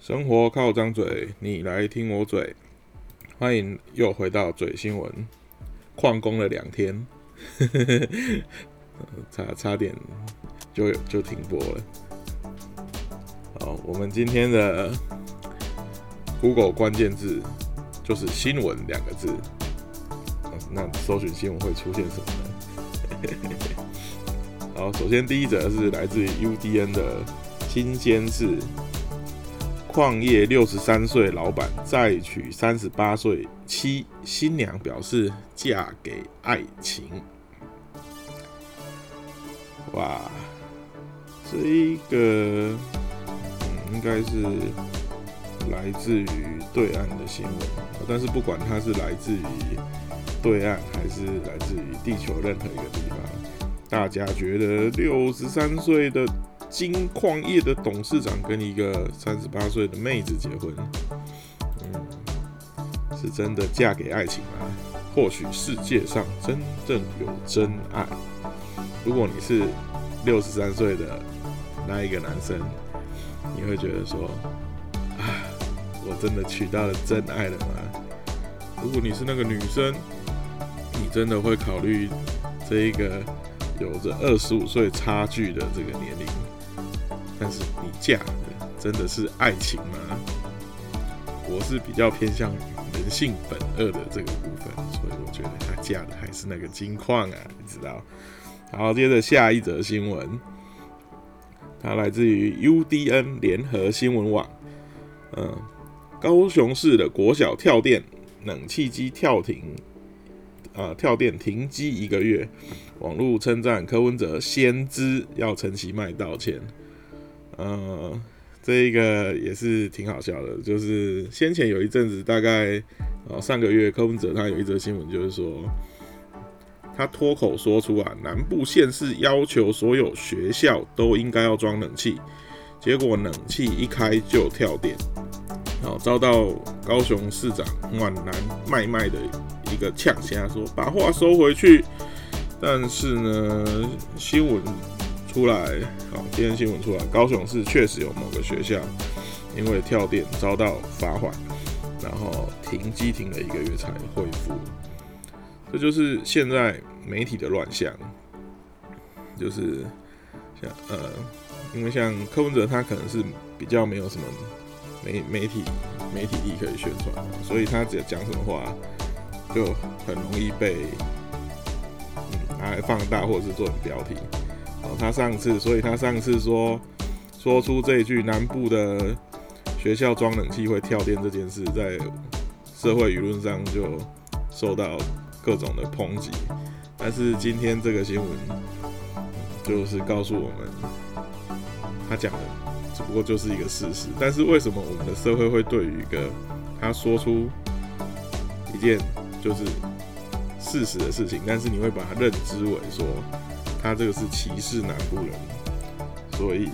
生活靠张嘴，你来听我嘴。欢迎又回到嘴新闻，旷工了两天，差差点就就停播了。好，我们今天的 Google 关键字就是“新闻”两个字。那搜寻新闻会出现什么呢？好，首先第一则是来自于 UDN 的新鲜事。矿业六十三岁老板再娶三十八岁妻，新娘表示嫁给爱情。哇，这一个应该是来自于对岸的新闻，但是不管它是来自于对岸还是来自于地球任何一个地方，大家觉得六十三岁的。金矿业的董事长跟一个三十八岁的妹子结婚，嗯，是真的嫁给爱情吗？或许世界上真正有真爱。如果你是六十三岁的那一个男生，你会觉得说，啊，我真的娶到了真爱了吗？如果你是那个女生，你真的会考虑这一个有着二十五岁差距的这个年龄？但是你嫁的真的是爱情吗？我是比较偏向于人性本恶的这个部分，所以我觉得她嫁的还是那个金矿啊，你知道？好，接着下一则新闻，它来自于 UDN 联合新闻网。嗯，高雄市的国小跳电冷气机跳停，呃，跳电停机一个月，网络称赞柯文哲先知要陈其迈道歉。呃，这一个也是挺好笑的，就是先前有一阵子，大概呃上个月柯文哲他有一则新闻，就是说他脱口说出啊，南部县市要求所有学校都应该要装冷气，结果冷气一开就跳电，然后遭到高雄市长暖男麦麦的一个呛下，说把话收回去，但是呢新闻。出来，好，今天新闻出来，高雄市确实有某个学校因为跳电遭到罚款，然后停机停了一个月才恢复。这就是现在媒体的乱象，就是像呃，因为像柯文哲他可能是比较没有什么媒媒体媒体力可以宣传，所以他只要讲什么话就很容易被拿来放大或者是做成标题。他上次，所以他上次说说出这一句南部的学校装冷气会跳电这件事，在社会舆论上就受到各种的抨击。但是今天这个新闻就是告诉我们，他讲的只不过就是一个事实。但是为什么我们的社会会对于一个他说出一件就是事实的事情，但是你会把它认知为说？他这个是歧视南部人，所以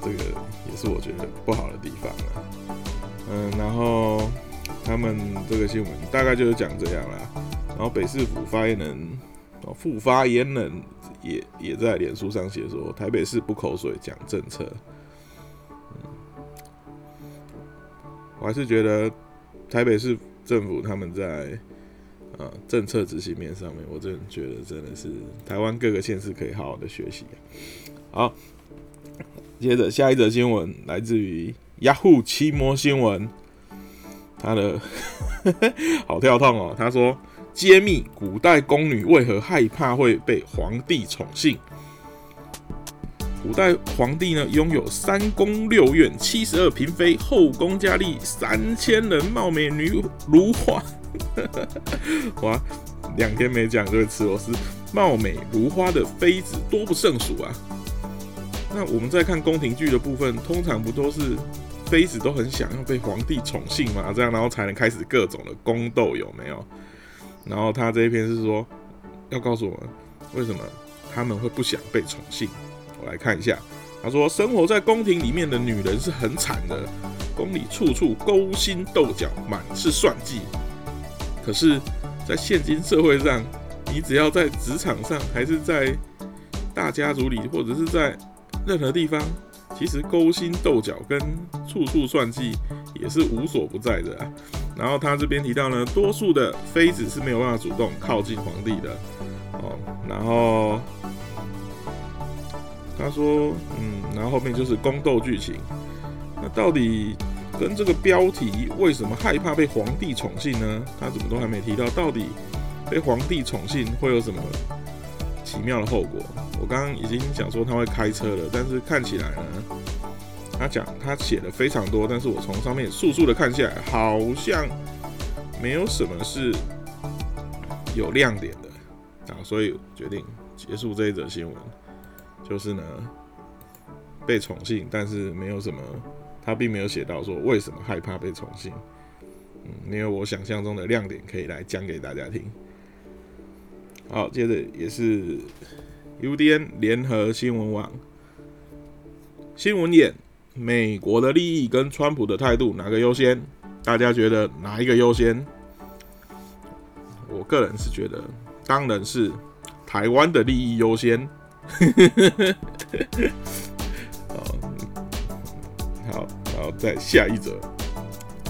这个也是我觉得不好的地方啊。嗯，然后他们这个新闻大概就是讲这样啦。然后北市府发言人哦，副发言人也也在脸书上写说，台北市不口水讲政策。我还是觉得台北市政府他们在。啊，政策执行面上面，我真的觉得真的是台湾各个县市可以好好的学习。好，接着下一则新闻来自于雅虎奇摩新闻，他的 好跳痛哦。他说，揭秘古代宫女为何害怕会被皇帝宠幸。古代皇帝呢，拥有三宫六院、七十二嫔妃、后宫佳丽三千人，貌美女如花。哇，两天没讲就会吃螺丝，貌美如花的妃子多不胜数啊。那我们在看宫廷剧的部分，通常不都是妃子都很想要被皇帝宠幸嘛？这样然后才能开始各种的宫斗，有没有？然后他这一篇是说，要告诉我们为什么他们会不想被宠幸。我来看一下，他说，生活在宫廷里面的女人是很惨的，宫里处处勾心斗角，满是算计。可是，在现今社会上，你只要在职场上，还是在大家族里，或者是在任何地方，其实勾心斗角跟处处算计也是无所不在的啊。然后他这边提到呢，多数的妃子是没有办法主动靠近皇帝的哦。然后他说，嗯，然后后面就是宫斗剧情。那到底跟这个标题为什么害怕被皇帝宠幸呢？他怎么都还没提到，到底被皇帝宠幸会有什么奇妙的后果？我刚刚已经讲说他会开车了，但是看起来呢？他讲他写的非常多，但是我从上面速速的看下来，好像没有什么是有亮点的啊，所以决定结束这一则新闻。就是呢，被宠幸，但是没有什么，他并没有写到说为什么害怕被重新，嗯，没有我想象中的亮点可以来讲给大家听。好，接着也是 UDN 联合新闻网新闻眼。美国的利益跟川普的态度哪个优先？大家觉得哪一个优先？我个人是觉得，当然是台湾的利益优先。好，然后再下一则，《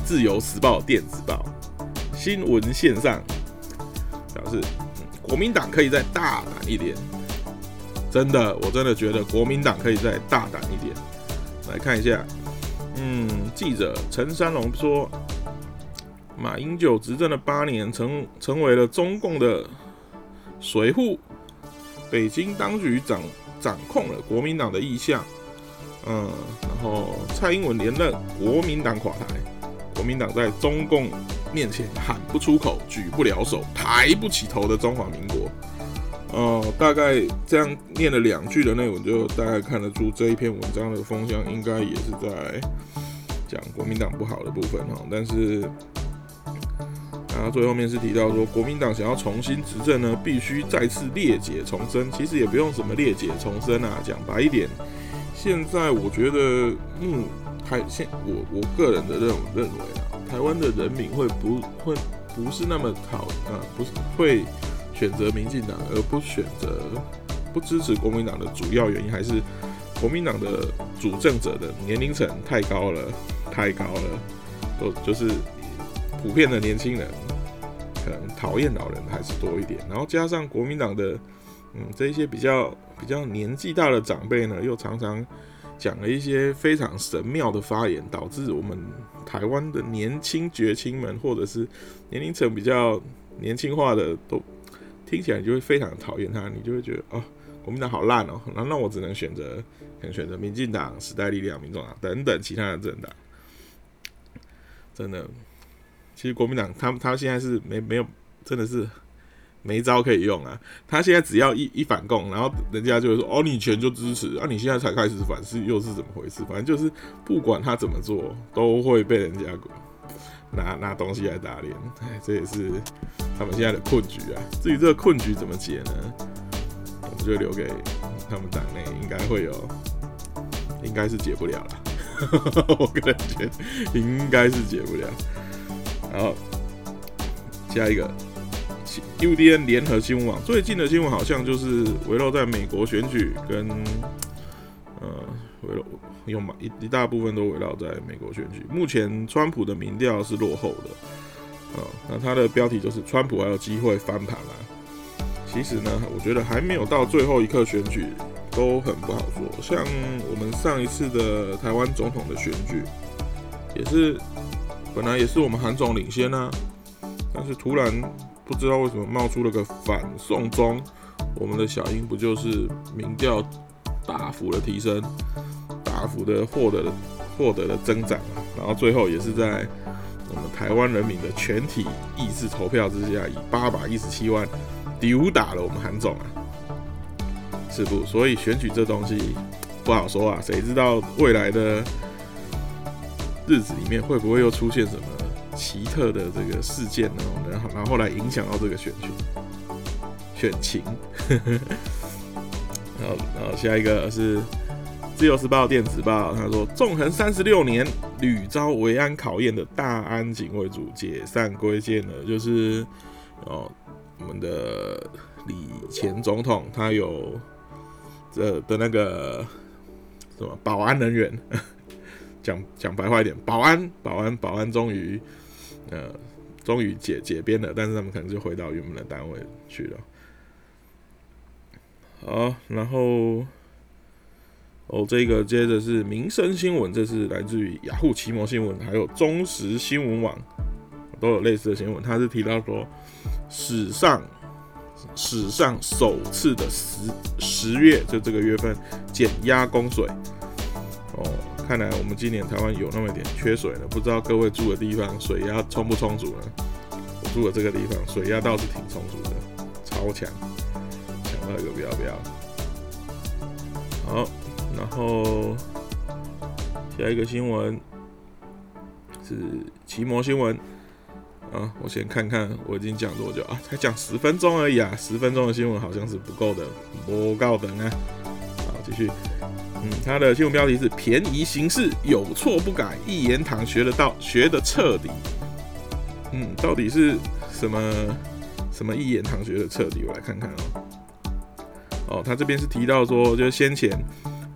自由时报》电子报。新闻线上。表示，国民党可以再大胆一点。真的，我真的觉得国民党可以再大胆一点。来看一下，嗯，记者陈山龙说，马英九执政了八年，成成为了中共的随扈，北京当局掌掌控了国民党的意向，嗯，然后蔡英文连任，国民党垮台，国民党在中共面前喊不出口，举不了手，抬不起头的中华民国。呃，大概这样念了两句的内容，就大概看得出这一篇文章的风向应该也是在讲国民党不好的部分哈。但是，然后最后面是提到说，国民党想要重新执政呢，必须再次裂解重生。其实也不用什么裂解重生啊，讲白一点，现在我觉得，嗯，台现我我个人的认认为啊，台湾的人民会不会不是那么讨啊，不是会。选择民进党而不选择不支持国民党的主要原因，还是国民党的主政者的年龄层太高了，太高了，都就是普遍的年轻人可能讨厌老人还是多一点，然后加上国民党的嗯这一些比较比较年纪大的长辈呢，又常常讲了一些非常神妙的发言，导致我们台湾的年轻绝青们，或者是年龄层比较年轻化的都。听起来就会非常讨厌他，你就会觉得哦，国民党好烂哦，那那我只能选择，可能选择民进党、时代力量、民众党等等其他的政党。真的，其实国民党他他现在是没没有，真的是没招可以用啊。他现在只要一一反共，然后人家就会说哦，你全就支持啊，你现在才开始反是又是怎么回事？反正就是不管他怎么做，都会被人家。拿拿东西来打脸，哎，这也是他们现在的困局啊。至于这个困局怎么解呢？我们就留给他们党内，应该会有，应该是解不了了。我个人觉得应该是解不了。然后下一个，UDN 联合新闻网最近的新闻好像就是围绕在美国选举跟，呃，围绕。有嘛一一大部分都围绕在美国选举。目前川普的民调是落后的，啊，那他的标题就是川普还有机会翻盘啊。其实呢，我觉得还没有到最后一刻选举都很不好说。像我们上一次的台湾总统的选举，也是本来也是我们韩总领先啊，但是突然不知道为什么冒出了个反送中，我们的小英不就是民调大幅的提升？大幅的获得了获得了增长啊，然后最后也是在我们台湾人民的全体意志投票之下，以八百一十七万丢打了我们韩总啊，是不？所以选举这东西不好说啊，谁知道未来的日子里面会不会又出现什么奇特的这个事件呢？然后然后来影响到这个选举选情，然后然后下一个是。自由时报电子报他说，纵横三十六年屡遭维安考验的大安警卫组解散归建了，就是哦，我们的李前总统他有这的那个什么保安人员，讲讲白话一点，保安保安保安终于呃终于解解编了，但是他们可能就回到原本的单位去了。好，然后哦，这个接着是民生新闻，这是来自于雅虎奇摩新闻，还有中时新闻网都有类似的新闻。他是提到说，史上史上首次的十十月，就这个月份减压供水。哦，看来我们今年台湾有那么一点缺水了，不知道各位住的地方水压充不充足呢？我住的这个地方水压倒是挺充足的，超强。那个不要不要，好，然后下一个新闻是奇摩新闻啊，我先看看我已经讲多久啊，才讲十分钟而已啊，十分钟的新闻好像是不够的，不够等啊，好继续，嗯，它的新闻标题是便宜行事，有错不改，一言堂学得到，学得彻底，嗯，到底是什么什么一言堂学的彻底？我来看看哦。哦，他这边是提到说，就是先前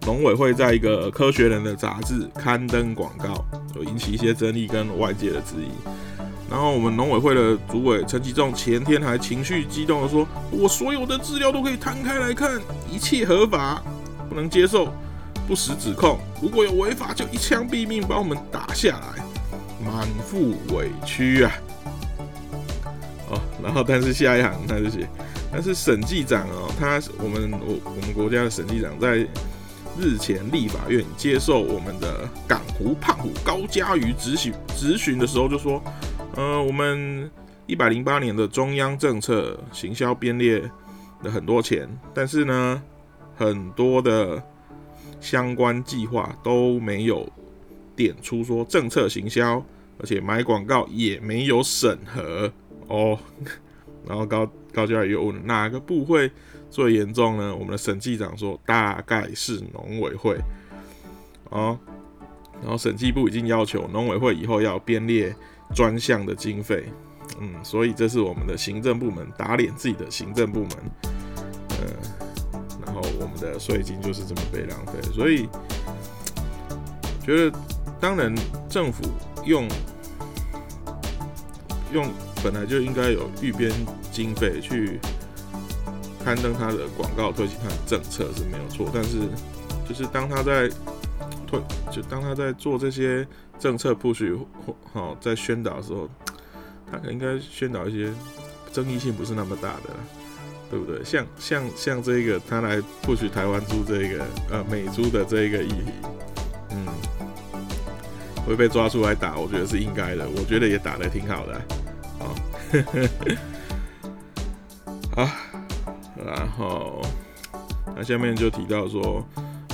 农委会在一个科学人的杂志刊登广告，有引起一些争议跟外界的质疑。然后我们农委会的主委陈吉仲前天还情绪激动的说：“我所有的资料都可以摊开来看，一切合法，不能接受不实指控。如果有违法，就一枪毙命，把我们打下来，满腹委屈啊！”哦，然后但是下一行他就写。但是审计长哦，他我们我我们国家的审计长在日前立法院接受我们的港湖胖虎高嘉瑜咨询咨询的时候就说，呃，我们一百零八年的中央政策行销编列了很多钱，但是呢，很多的相关计划都没有点出说政策行销，而且买广告也没有审核哦，然后高。高教又问哪个部会最严重呢？我们的审计长说大概是农委会哦，然后审计部已经要求农委会以后要编列专项的经费，嗯，所以这是我们的行政部门打脸自己的行政部门，呃，然后我们的税金就是这么被浪费，所以觉得当然政府用用本来就应该有预编。经费去刊登他的广告，推行他的政策是没有错，但是就是当他在推，就当他在做这些政策布局或好在宣导的时候，他应该宣导一些争议性不是那么大的，对不对？像像像这个他来布局台湾猪这个呃美猪的这个议题，嗯，会被抓出来打，我觉得是应该的，我觉得也打得挺好的，啊。啊，然后那下面就提到说，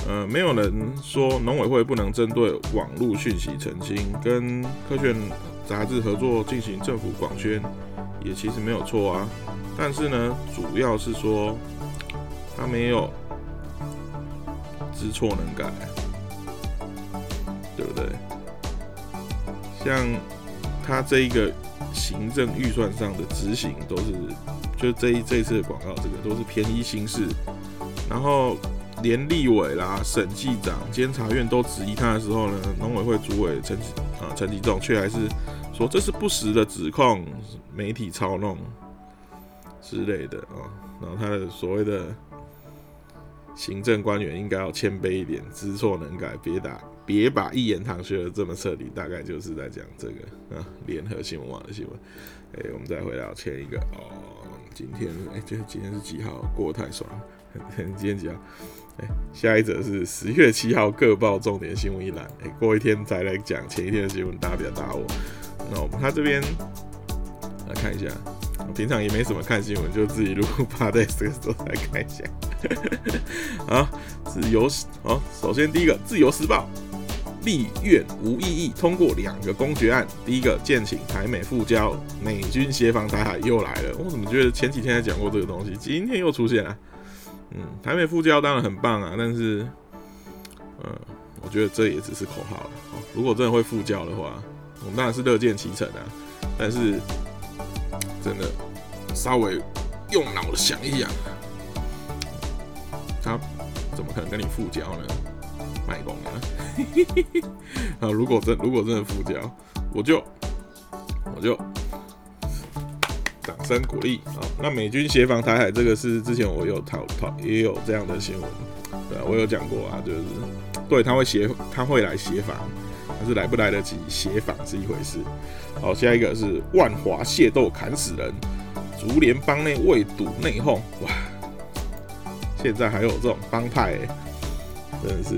呃，没有人说农委会不能针对网络讯息澄清，跟科学杂志合作进行政府广宣，也其实没有错啊。但是呢，主要是说他没有知错能改，对不对？像他这一个行政预算上的执行都是。就这一这次的广告，这个都是便宜形式，然后连立委啦、审计长、监察院都质疑他的时候呢，农委会主委陈啊陈吉仲却还是说这是不实的指控，媒体操弄之类的啊。然后他的所谓的行政官员应该要谦卑一点，知错能改，别打别把一言堂学的这么彻底。大概就是在讲这个啊，联合新闻网的新闻。哎，我们再回到前一个哦。今天哎，就今天是几号？过太爽了。今天几号？哎，下一则是十月七号各报重点新闻一览。哎，过一天再来讲前一天的新闻，大家不要打我。那我们他这边来看一下，平常也没什么看新闻，就自己录 趴在这个时候来看一下。啊，自由哦，首先第一个《自由时报》。立院无异议通过两个公决案，第一个建请台美复交，美军协防台海又来了。我怎么觉得前几天还讲过这个东西，今天又出现了？嗯，台美复交当然很棒啊，但是，嗯，我觉得这也只是口号了。如果真的会复交的话，我们当然是乐见其成啊。但是，真的稍微用脑想一想，他怎么可能跟你复交呢？卖光啊！啊，如果真如果真的复交，我就我就掌声鼓励啊！那美军协防台海这个是之前我有讨讨也有这样的新闻，对啊，我有讲过啊，就是对他会协他会来协防，是来不来得及协防是一回事。好，下一个是万华械斗砍死人，竹联帮内未堵内讧，哇！现在还有这种帮派，真的是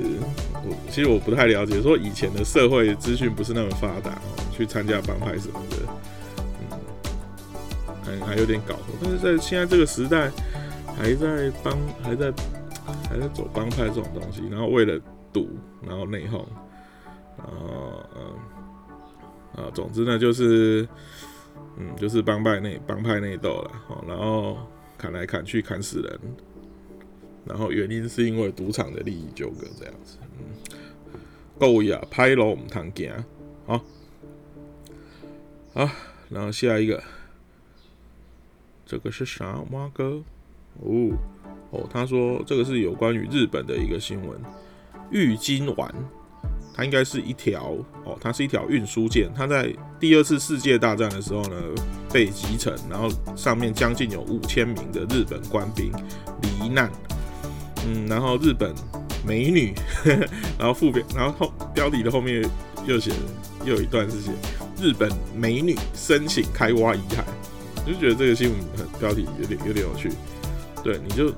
我其实我不太了解，说以前的社会资讯不是那么发达哦，去参加帮派什么的，嗯，还还有点搞头。但是在现在这个时代，还在帮还在还在走帮派这种东西，然后为了赌，然后内讧，然后嗯啊，总之呢就是嗯就是帮派内帮派内斗了，哦，然后砍来砍去砍死人。然后原因是因为赌场的利益纠葛这样子，嗯，够呀，拍楼我们谈见好，好，然后下一个，这个是啥？蛙哥？哦哦，他说这个是有关于日本的一个新闻，玉金丸，它应该是一条哦，它是一条运输舰，它在第二次世界大战的时候呢被击沉，然后上面将近有五千名的日本官兵罹难。嗯，然后日本美女，然后副标，然后后标题的后面又写，又有一段是写日本美女申请开挖遗骸，就觉得这个新闻标题有点有点有趣。对，你就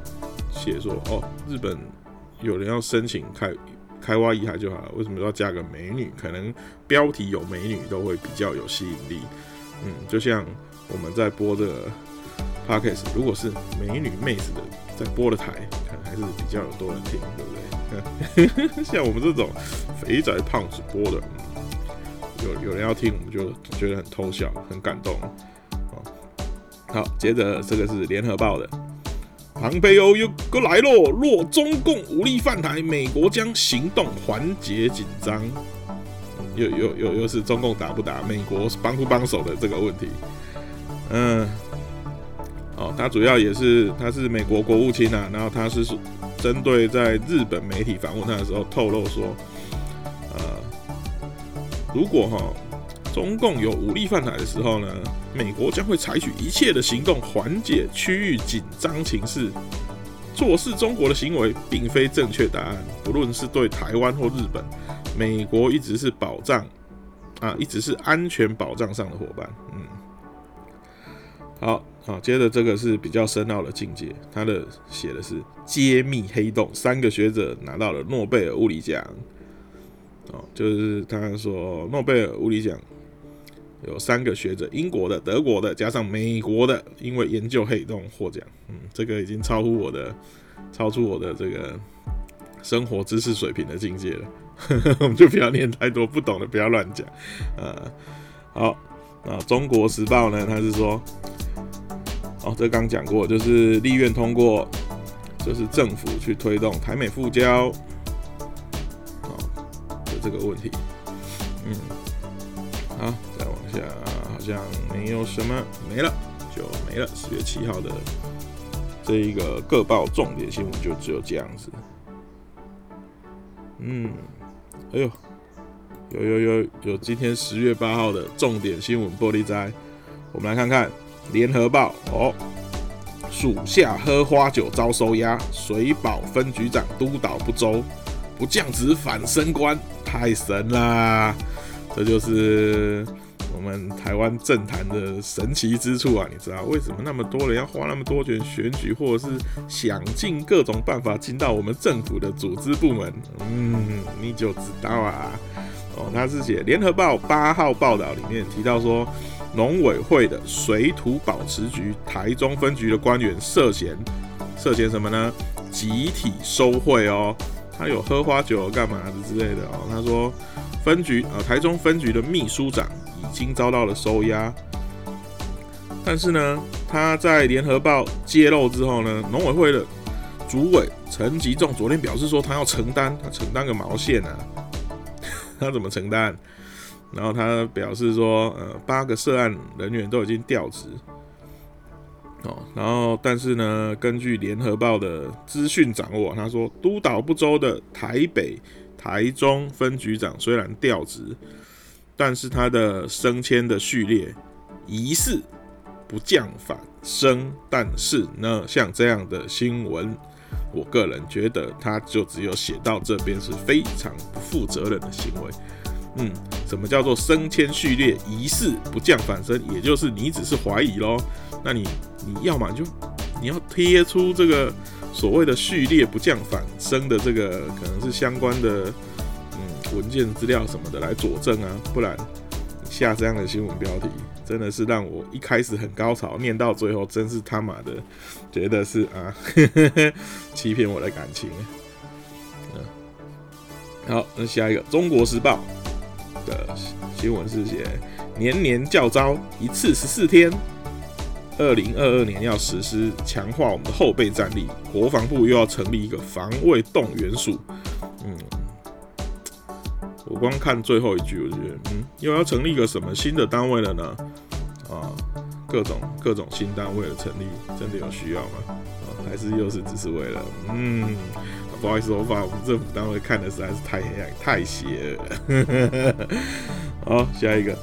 写说哦，日本有人要申请开开挖遗骸就好了，为什么要加个美女？可能标题有美女都会比较有吸引力。嗯，就像我们在播这个 podcast，如果是美女妹子的在播的台。可能还是比较有多人听，对不对？像我们这种肥宅胖子播的，有有人要听，我们就觉得很偷笑，很感动好，接着这个是联合报的，庞培欧又过来喽！若中共武力犯台，美国将行动缓解紧张。又又又又是中共打不打，美国帮不帮手的这个问题。嗯。哦，他主要也是他是美国国务卿啊，然后他是针对在日本媒体访问他的时候透露说，呃，如果哈中共有武力犯台的时候呢，美国将会采取一切的行动缓解区域紧张情势。做事中国的行为并非正确答案，不论是对台湾或日本，美国一直是保障啊，一直是安全保障上的伙伴。嗯，好。好，接着这个是比较深奥的境界，他的写的是揭秘黑洞，三个学者拿到了诺贝尔物理奖。哦，就是他说诺贝尔物理奖有三个学者，英国的、德国的，加上美国的，因为研究黑洞获奖。嗯，这个已经超乎我的，超出我的这个生活知识水平的境界了。我们就不要念太多，不懂的不要乱讲。呃，好，那中国时报呢？他是说。哦，这刚讲过，就是立院通过，就是政府去推动台美复交，哦的这个问题。嗯，好像没有什么，没了，就没了。十月七号的这一个各报重点新闻就只有这样子。嗯，哎呦，有有有有，今天十月八号的重点新闻玻璃灾，我们来看看。联合报哦，属下喝花酒遭收押，水保分局长督导不周，不降职反升官，太神啦！这就是我们台湾政坛的神奇之处啊！你知道为什么那么多人要花那么多钱选举，或者是想尽各种办法进到我们政府的组织部门？嗯，你就知道啊！哦，他是写联合报八号报道里面提到说。农委会的水土保持局台中分局的官员涉嫌涉嫌什么呢？集体收贿哦，他有喝花酒干嘛的之类的哦。他说分局啊，台中分局的秘书长已经遭到了收押，但是呢，他在联合报揭露之后呢，农委会的主委陈吉仲昨天表示说，他要承担，他承担个毛线啊？他怎么承担？然后他表示说，呃，八个涉案人员都已经调职，哦，然后但是呢，根据联合报的资讯掌握，他说督导不周的台北台中分局长虽然调职，但是他的升迁的序列疑似不降反升，但是呢，像这样的新闻，我个人觉得他就只有写到这边是非常不负责任的行为。嗯，什么叫做升迁序列疑似不降反升？也就是你只是怀疑咯。那你你要么就你要贴出这个所谓的序列不降反升的这个可能是相关的文件资料什么的来佐证啊，不然下这样的新闻标题真的是让我一开始很高潮，念到最后真是他妈的觉得是啊 欺骗我的感情。嗯，好，那下一个《中国时报》。的新闻是写年年教招一次十四天，二零二二年要实施强化我们的后备战力，国防部又要成立一个防卫动员署。嗯，我光看最后一句，我觉得嗯，又要成立一个什么新的单位了呢？啊，各种各种新单位的成立，真的有需要吗？啊，还是又是只是为了嗯？不好意思，我把我们政府单位看的实在是太黑暗、太邪恶了。好，下一个，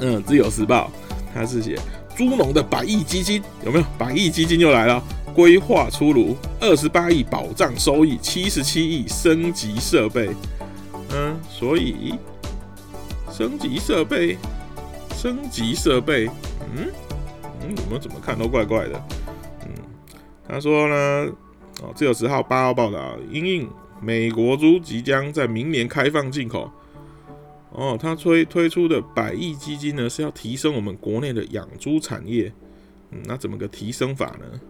嗯，《自由时报》它是写猪农的百亿基金有没有？百亿基金又来了，规划出炉，二十八亿保障收益，七十七亿升级设备。所以升级设备，升级设备，嗯嗯，我们怎么看都怪怪的。嗯，他说呢。哦，自由十号八号报道，因应美国猪即将在明年开放进口。哦，他推推出的百亿基金呢，是要提升我们国内的养猪产业。嗯，那怎么个提升法呢？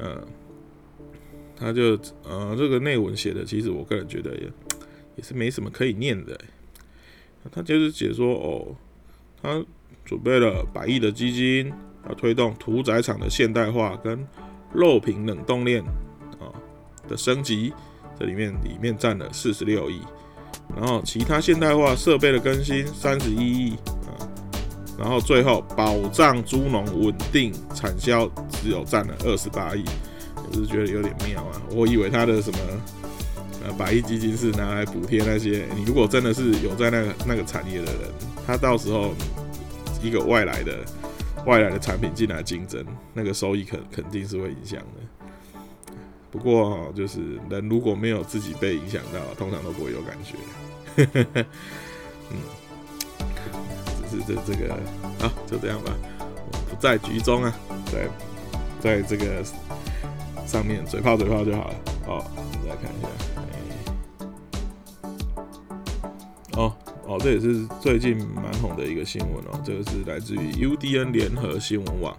呃，他就呃这个内文写的，其实我个人觉得也也是没什么可以念的。他就是解说哦，他准备了百亿的基金，要推动屠宰场的现代化跟。肉品冷冻链啊的升级，这里面里面占了四十六亿，然后其他现代化设备的更新三十一亿啊，然后最后保障猪农稳定产销只有占了二十八亿，我是觉得有点妙啊，我以为他的什么呃百亿基金是拿来补贴那些你如果真的是有在那个那个产业的人，他到时候一个外来的。外来的产品进来竞争，那个收益肯肯定是会影响的。不过，就是人如果没有自己被影响到，通常都不会有感觉。嗯，只是这这个啊，就这样吧，不在局中啊，在在这个上面嘴炮嘴炮就好了。好，我们再看一下。哦。这也是最近蛮红的一个新闻哦。这个是来自于 UDN 联合新闻网。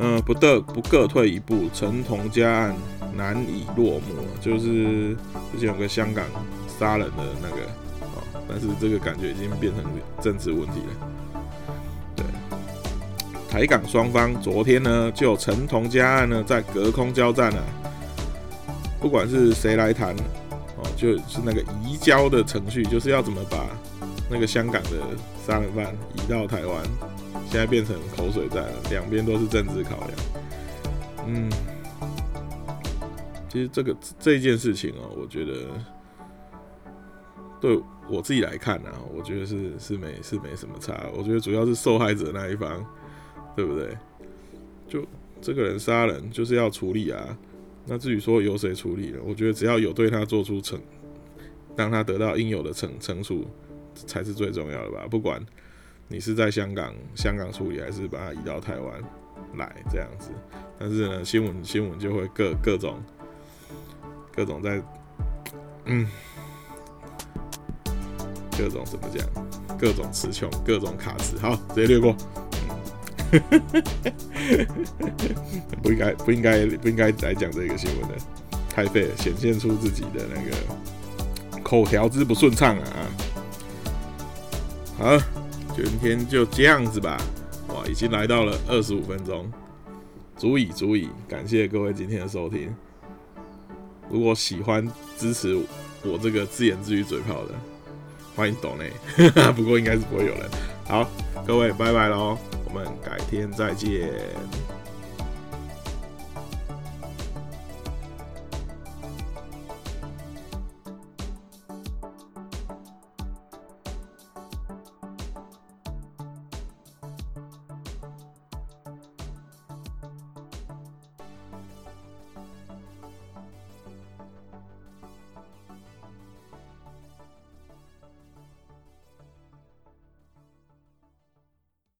嗯，不得不各退一步，陈同佳案难以落幕。就是之前有个香港杀人的那个，哦，但是这个感觉已经变成政治问题了。对，台港双方昨天呢，就陈同佳案呢在隔空交战了。不管是谁来谈，哦，就是那个移交的程序，就是要怎么把。那个香港的杀人犯移到台湾，现在变成口水战了，两边都是政治考量。嗯，其实这个这件事情哦，我觉得对我自己来看呢，我觉得是是没是没什么差。我觉得主要是受害者那一方，对不对？就这个人杀人就是要处理啊。那至于说由谁处理了，我觉得只要有对他做出惩，让他得到应有的惩惩处。才是最重要的吧，不管你是在香港香港处理，还是把它移到台湾来这样子，但是呢，新闻新闻就会各各种各种在嗯各种怎么讲，各种词穷，各种卡词，好，直接略过。不应该不应该不应该来讲这个新闻的，太废了，显现出自己的那个口条之不顺畅啊。好，今天就这样子吧。哇，已经来到了二十五分钟，足以足以。感谢各位今天的收听。如果喜欢支持我这个自言自语嘴炮的，欢迎懂内。不过应该是不会有人。好，各位拜拜喽，我们改天再见。